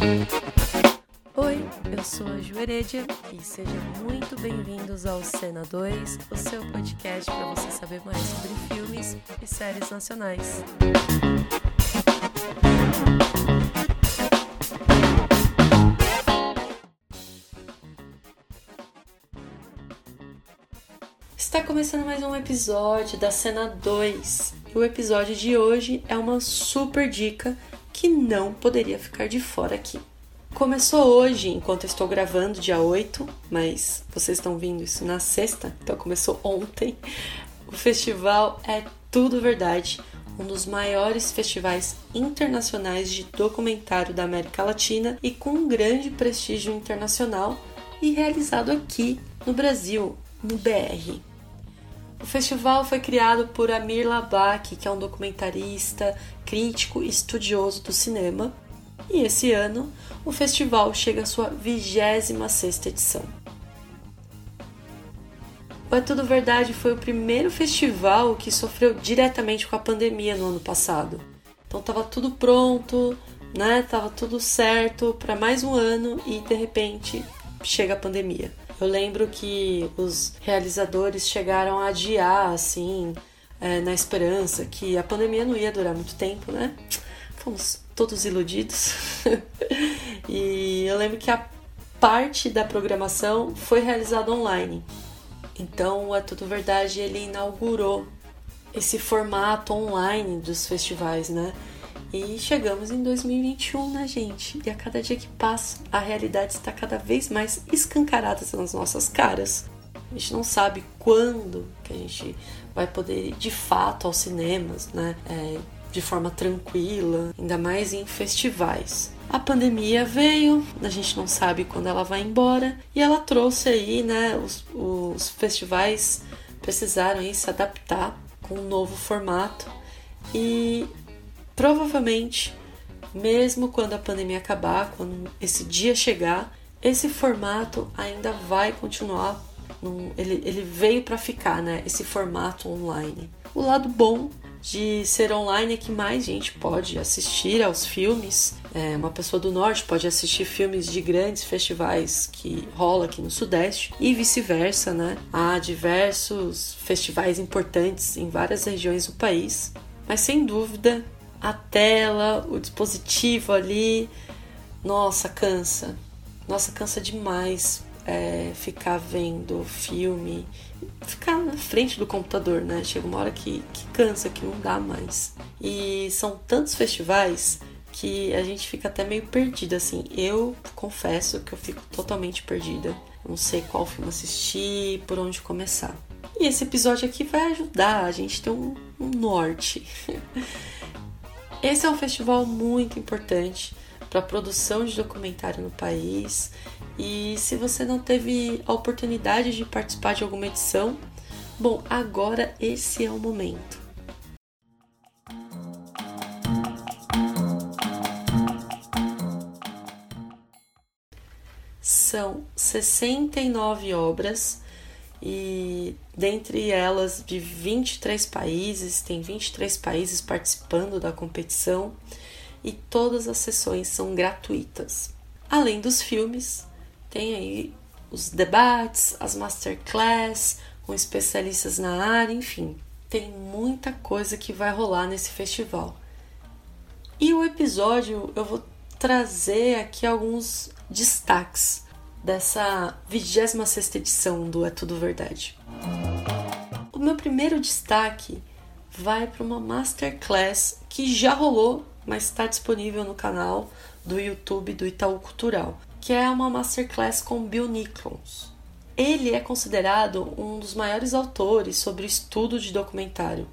Oi, eu sou a Ju Heredia e sejam muito bem-vindos ao Cena 2, o seu podcast para você saber mais sobre filmes e séries nacionais. Está começando mais um episódio da Cena 2. E o episódio de hoje é uma super dica não poderia ficar de fora aqui. Começou hoje, enquanto estou gravando, dia 8, mas vocês estão vindo isso na sexta, então começou ontem. O festival é Tudo Verdade, um dos maiores festivais internacionais de documentário da América Latina e com um grande prestígio internacional e realizado aqui no Brasil, no BR. O festival foi criado por Amir Labak, que é um documentarista, crítico e estudioso do cinema, e esse ano o festival chega à sua 26 edição. O É Tudo Verdade foi o primeiro festival que sofreu diretamente com a pandemia no ano passado. Então estava tudo pronto, né? Tava tudo certo para mais um ano e de repente chega a pandemia. Eu lembro que os realizadores chegaram a adiar assim, é, na esperança que a pandemia não ia durar muito tempo, né? Fomos todos iludidos. e eu lembro que a parte da programação foi realizada online. Então, é tudo verdade, ele inaugurou esse formato online dos festivais, né? E chegamos em 2021, né, gente? E a cada dia que passa, a realidade está cada vez mais escancarada nas nossas caras. A gente não sabe quando que a gente vai poder ir de fato aos cinemas, né? É, de forma tranquila, ainda mais em festivais. A pandemia veio, a gente não sabe quando ela vai embora, e ela trouxe aí, né, os, os festivais precisaram aí se adaptar com um novo formato e provavelmente, mesmo quando a pandemia acabar, quando esse dia chegar, esse formato ainda vai continuar. No, ele, ele veio para ficar, né? Esse formato online. O lado bom de ser online é que mais gente pode assistir aos filmes. É, uma pessoa do norte pode assistir filmes de grandes festivais que rola aqui no sudeste e vice-versa, né? Há diversos festivais importantes em várias regiões do país, mas sem dúvida a tela, o dispositivo ali, nossa, cansa. Nossa, cansa demais é, ficar vendo filme, ficar na frente do computador, né? Chega uma hora que, que cansa, que não dá mais. E são tantos festivais que a gente fica até meio perdida, assim. Eu confesso que eu fico totalmente perdida. Não sei qual filme assistir, por onde começar. E esse episódio aqui vai ajudar a gente ter um, um norte. Esse é um festival muito importante para a produção de documentário no país. E se você não teve a oportunidade de participar de alguma edição, bom, agora esse é o momento. São 69 obras e dentre elas de 23 países, tem 23 países participando da competição e todas as sessões são gratuitas. Além dos filmes, tem aí os debates, as masterclass com especialistas na área, enfim, tem muita coisa que vai rolar nesse festival. E o episódio eu vou trazer aqui alguns destaques dessa 26 edição do É Tudo Verdade. O meu primeiro destaque vai para uma masterclass que já rolou, mas está disponível no canal do YouTube do Itaú Cultural, que é uma masterclass com Bill Nichols. Ele é considerado um dos maiores autores sobre estudo de documentário.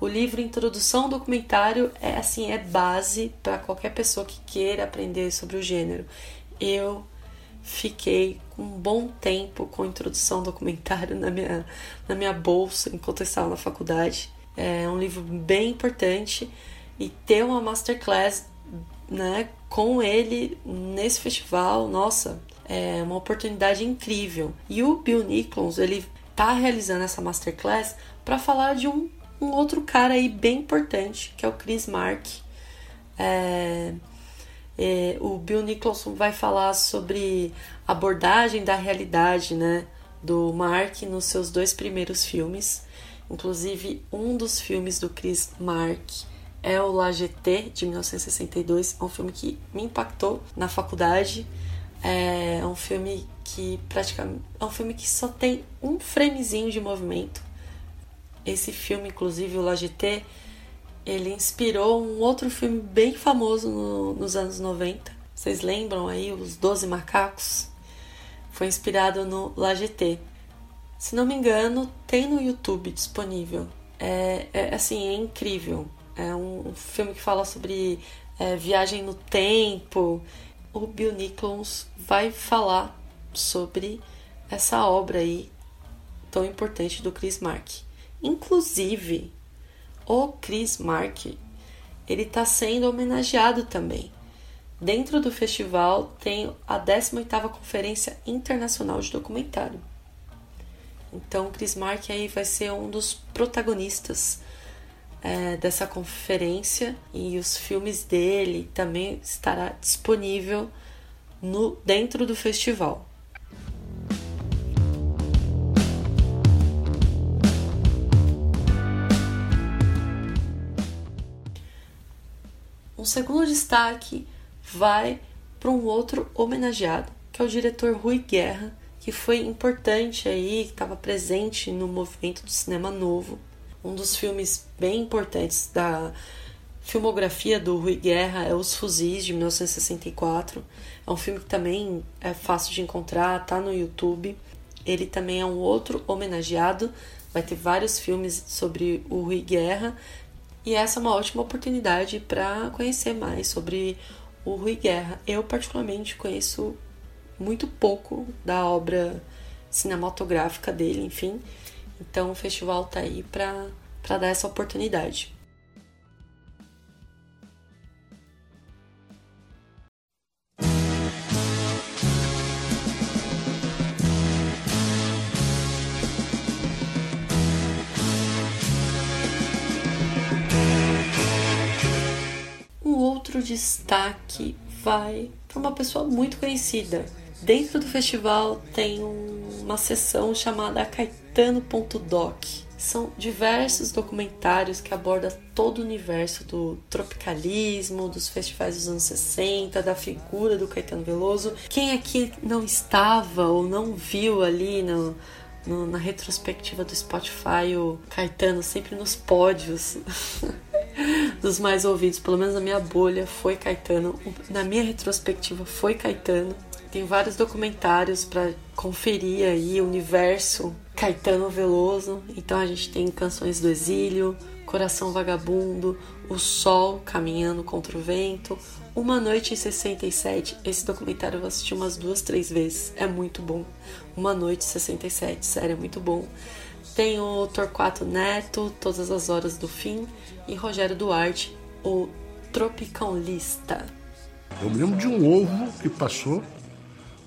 O livro Introdução ao Documentário é assim, é base para qualquer pessoa que queira aprender sobre o gênero. Eu fiquei um bom tempo com introdução ao documentário na minha, na minha bolsa enquanto eu estava na faculdade. É um livro bem importante e ter uma masterclass né, com ele nesse festival, nossa, é uma oportunidade incrível. E o Bill Nichols, ele tá realizando essa masterclass para falar de um, um outro cara aí bem importante, que é o Chris Mark. É, É, o Bill Nicholson vai falar sobre abordagem da realidade, né, do Mark nos seus dois primeiros filmes. Inclusive, um dos filmes do Chris Mark é o La GT de 1962, é um filme que me impactou na faculdade. É um filme que praticamente é um filme que só tem um framezinho de movimento. Esse filme, inclusive, o La GT, ele inspirou um outro filme bem famoso no, nos anos 90. Vocês lembram aí, Os Doze Macacos? Foi inspirado no La GT. Se não me engano, tem no YouTube disponível. É, é assim, é incrível. É um, um filme que fala sobre é, viagem no tempo. O Bill Nichols vai falar sobre essa obra aí tão importante do Chris Mark. Inclusive, o Chris Mark, ele está sendo homenageado também. Dentro do festival tem a 18ª Conferência Internacional de Documentário. Então, Chris Mark aí vai ser um dos protagonistas é, dessa conferência e os filmes dele também estará disponível no dentro do festival. Um segundo destaque vai para um outro homenageado, que é o diretor Rui Guerra, que foi importante aí, que estava presente no movimento do cinema novo. Um dos filmes bem importantes da filmografia do Rui Guerra é Os Fuzis, de 1964. É um filme que também é fácil de encontrar, tá no YouTube. Ele também é um outro homenageado. Vai ter vários filmes sobre o Rui Guerra e essa é uma ótima oportunidade para conhecer mais sobre o Rui Guerra. Eu, particularmente, conheço muito pouco da obra cinematográfica dele, enfim. Então, o festival tá aí para dar essa oportunidade. Outro destaque vai para uma pessoa muito conhecida. Dentro do festival tem uma sessão chamada Caetano.doc. São diversos documentários que abordam todo o universo do tropicalismo, dos festivais dos anos 60, da figura do Caetano Veloso. Quem aqui não estava ou não viu ali no, no, na retrospectiva do Spotify o Caetano sempre nos pódios dos mais ouvidos, pelo menos na minha bolha, foi Caetano. Na minha retrospectiva foi Caetano. Tem vários documentários para conferir aí o universo Caetano Veloso. Então a gente tem Canções do Exílio, Coração Vagabundo, O Sol Caminhando contra o Vento, Uma Noite em 67. Esse documentário eu assisti umas duas, três vezes. É muito bom. Uma Noite em 67, sério, é muito bom. Tem o Torquato Neto, Todas as Horas do Fim, e Rogério Duarte, o Tropicalista. Eu me lembro de um ovo que passou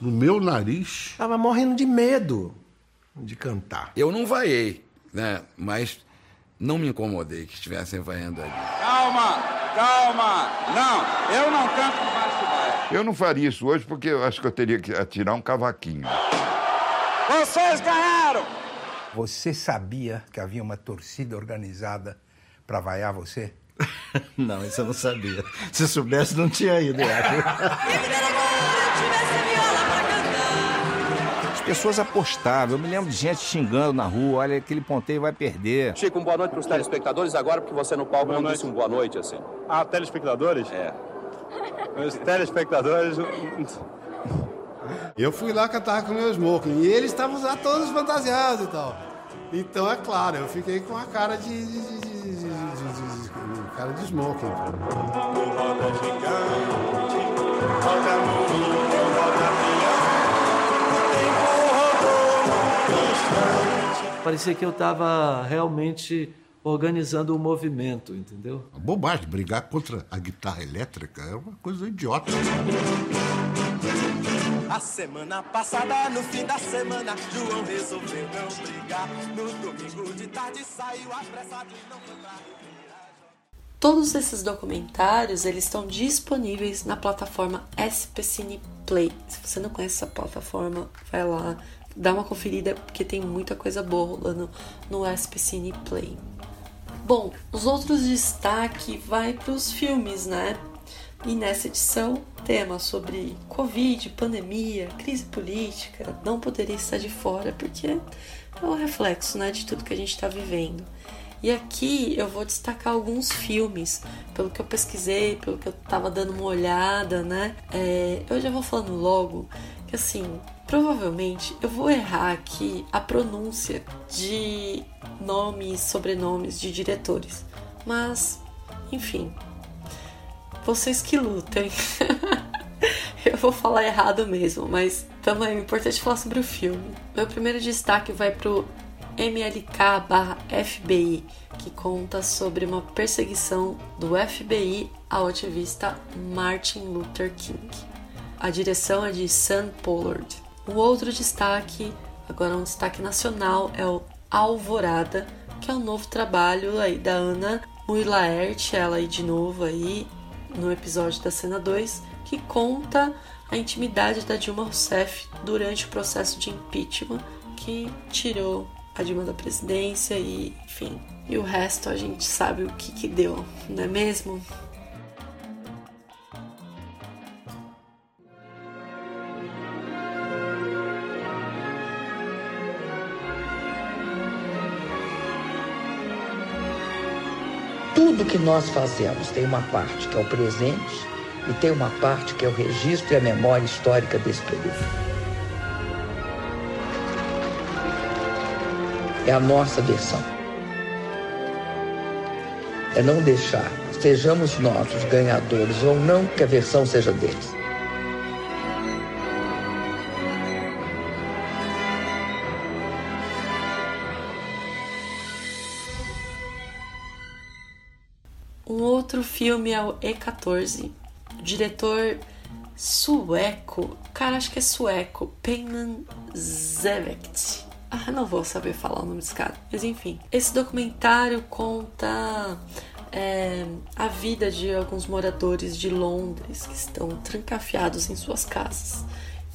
no meu nariz. Tava morrendo de medo de cantar. Eu não vaiei, né? Mas não me incomodei que estivessem vaiando ali. Calma, calma. Não, eu não canto baixo baixo. Eu não faria isso hoje porque eu acho que eu teria que atirar um cavaquinho. Vocês ganharam! Você sabia que havia uma torcida organizada para vaiar você? não, isso eu não sabia. Se soubesse, não tinha ido, eu As pessoas apostavam. Eu me lembro de gente xingando na rua. Olha, aquele ponteio vai perder. Chico, um boa noite para os telespectadores agora, porque você no palco boa não noite. disse um boa noite assim. Ah, telespectadores? É. Os telespectadores. Eu fui lá cantar com meus smoking e eles estavam lá todos fantasiados e tal. Então, é claro, eu fiquei com a cara de, de, de, de cara de smoking. Parecia que eu estava realmente organizando o um movimento, entendeu? bobagem, brigar contra a guitarra elétrica é uma coisa idiota. A semana passada, no fim da semana, João resolveu não brigar. No domingo de tarde saiu apressado e não foi pra Todos esses documentários eles estão disponíveis na plataforma SP Cine Play. Se você não conhece essa plataforma, vai lá, dá uma conferida porque tem muita coisa boa rolando no SP Cine Play. Bom, os outros destaques vai para os filmes, né? E nessa edição, sobre Covid, pandemia, crise política, não poderia estar de fora porque é o reflexo né, de tudo que a gente está vivendo. E aqui eu vou destacar alguns filmes, pelo que eu pesquisei, pelo que eu tava dando uma olhada, né? É, eu já vou falando logo que assim, provavelmente eu vou errar aqui a pronúncia de nomes, sobrenomes de diretores. Mas, enfim, vocês que lutem. eu vou falar errado mesmo, mas também é importante falar sobre o filme. Meu primeiro destaque vai pro MLK/FBI, que conta sobre uma perseguição do FBI ao ativista Martin Luther King. A direção é de Sam Pollard. O outro destaque, agora um destaque nacional, é o Alvorada, que é um novo trabalho aí da Ana Mui ela aí de novo aí no episódio da cena 2, que conta a intimidade da Dilma Rousseff durante o processo de impeachment que tirou a Dilma da presidência e, enfim, e o resto a gente sabe o que que deu, não é mesmo? Tudo que nós fazemos tem uma parte que é o presente e tem uma parte que é o registro e a memória histórica desse período. é a nossa versão. É não deixar, sejamos nós os ganhadores ou não, que a versão seja deles. Um outro filme é o E14. Diretor sueco, cara, acho que é sueco, Peyman Zevect. Ah, não vou saber falar o nome desse cara. Mas enfim, esse documentário conta é, a vida de alguns moradores de Londres que estão trancafiados em suas casas.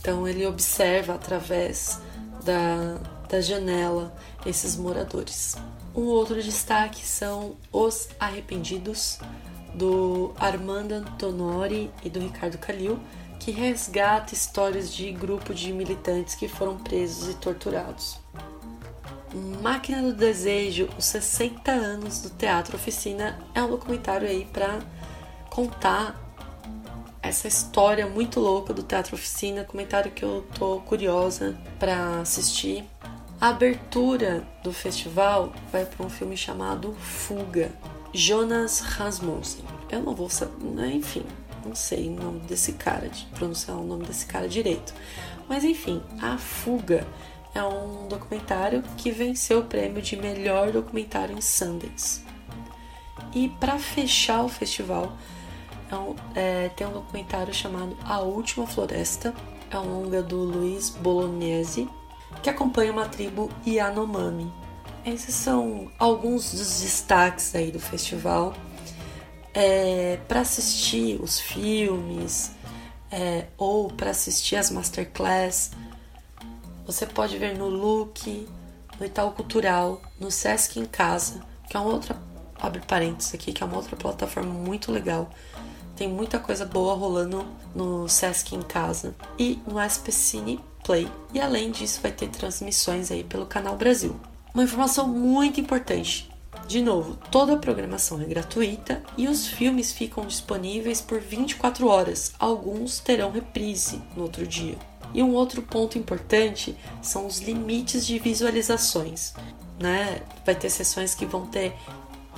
Então ele observa através da, da janela esses moradores. Um outro destaque são Os Arrependidos, do Armando Antonori e do Ricardo Calil, que resgata histórias de grupo de militantes que foram presos e torturados. Máquina do Desejo, os 60 anos do Teatro Oficina, é um documentário aí para contar essa história muito louca do Teatro Oficina, comentário que eu tô curiosa para assistir. A abertura do festival vai para um filme chamado Fuga, Jonas Rasmussen. Eu não vou saber, né? enfim, não sei o nome desse cara, de pronunciar o nome desse cara direito. Mas enfim, A Fuga é um documentário que venceu o prêmio de melhor documentário em Sundance. E para fechar o festival, é um, é, tem um documentário chamado A Última Floresta, é um longa do Luiz Bolognese, que acompanha uma tribo Yanomami. Esses são alguns dos destaques aí do festival. É, para assistir os filmes é, ou para assistir as masterclass, você pode ver no Look, no Itaú Cultural, no Sesc em Casa, que é uma outra, abre parênteses aqui, que é uma outra plataforma muito legal. Tem muita coisa boa rolando no Sesc em Casa e no SPCine Play. E além disso, vai ter transmissões aí pelo Canal Brasil. Uma informação muito importante. De novo, toda a programação é gratuita e os filmes ficam disponíveis por 24 horas. Alguns terão reprise no outro dia. E um outro ponto importante são os limites de visualizações. Né? Vai ter sessões que vão ter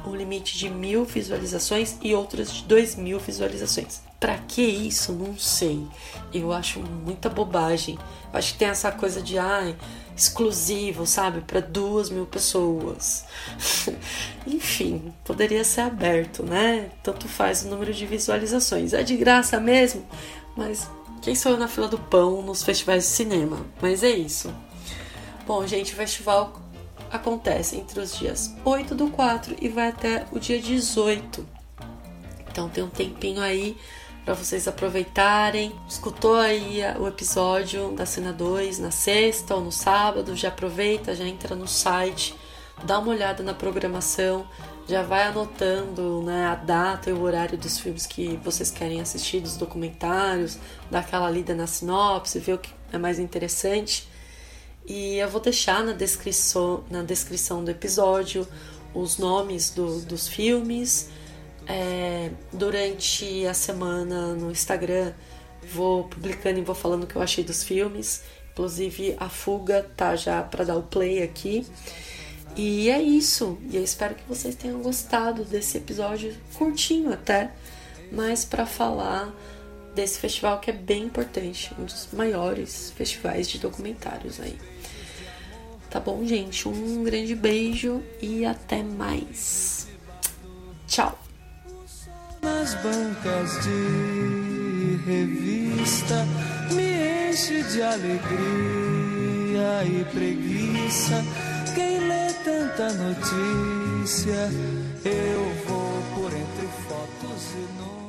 um limite de mil visualizações e outras de dois mil visualizações. Para que isso? Não sei. Eu acho muita bobagem. Eu acho que tem essa coisa de ai, exclusivo, sabe, para duas mil pessoas. Enfim, poderia ser aberto, né? Tanto faz o número de visualizações. É de graça mesmo, mas quem sou eu na fila do pão nos festivais de cinema? Mas é isso. Bom, gente, o festival acontece entre os dias 8 do 4 e vai até o dia 18 Então tem um tempinho aí para vocês aproveitarem. Escutou aí o episódio da Cena 2 na sexta ou no sábado, já aproveita, já entra no site, dá uma olhada na programação, já vai anotando né, a data e o horário dos filmes que vocês querem assistir, dos documentários, dá aquela lida na sinopse, ver o que é mais interessante. E eu vou deixar na descrição, na descrição do episódio os nomes do, dos filmes é, durante a semana no Instagram vou publicando e vou falando o que eu achei dos filmes. Inclusive a fuga tá já para dar o play aqui. E é isso. E eu espero que vocês tenham gostado desse episódio curtinho até, mas para falar desse festival que é bem importante, um dos maiores festivais de documentários aí. Tá bom, gente? Um grande beijo e até mais. Tchau nas bancas de revista me enche de alegria e preguiça. Quem lê tanta notícia, eu vou por entre fotos e nomes.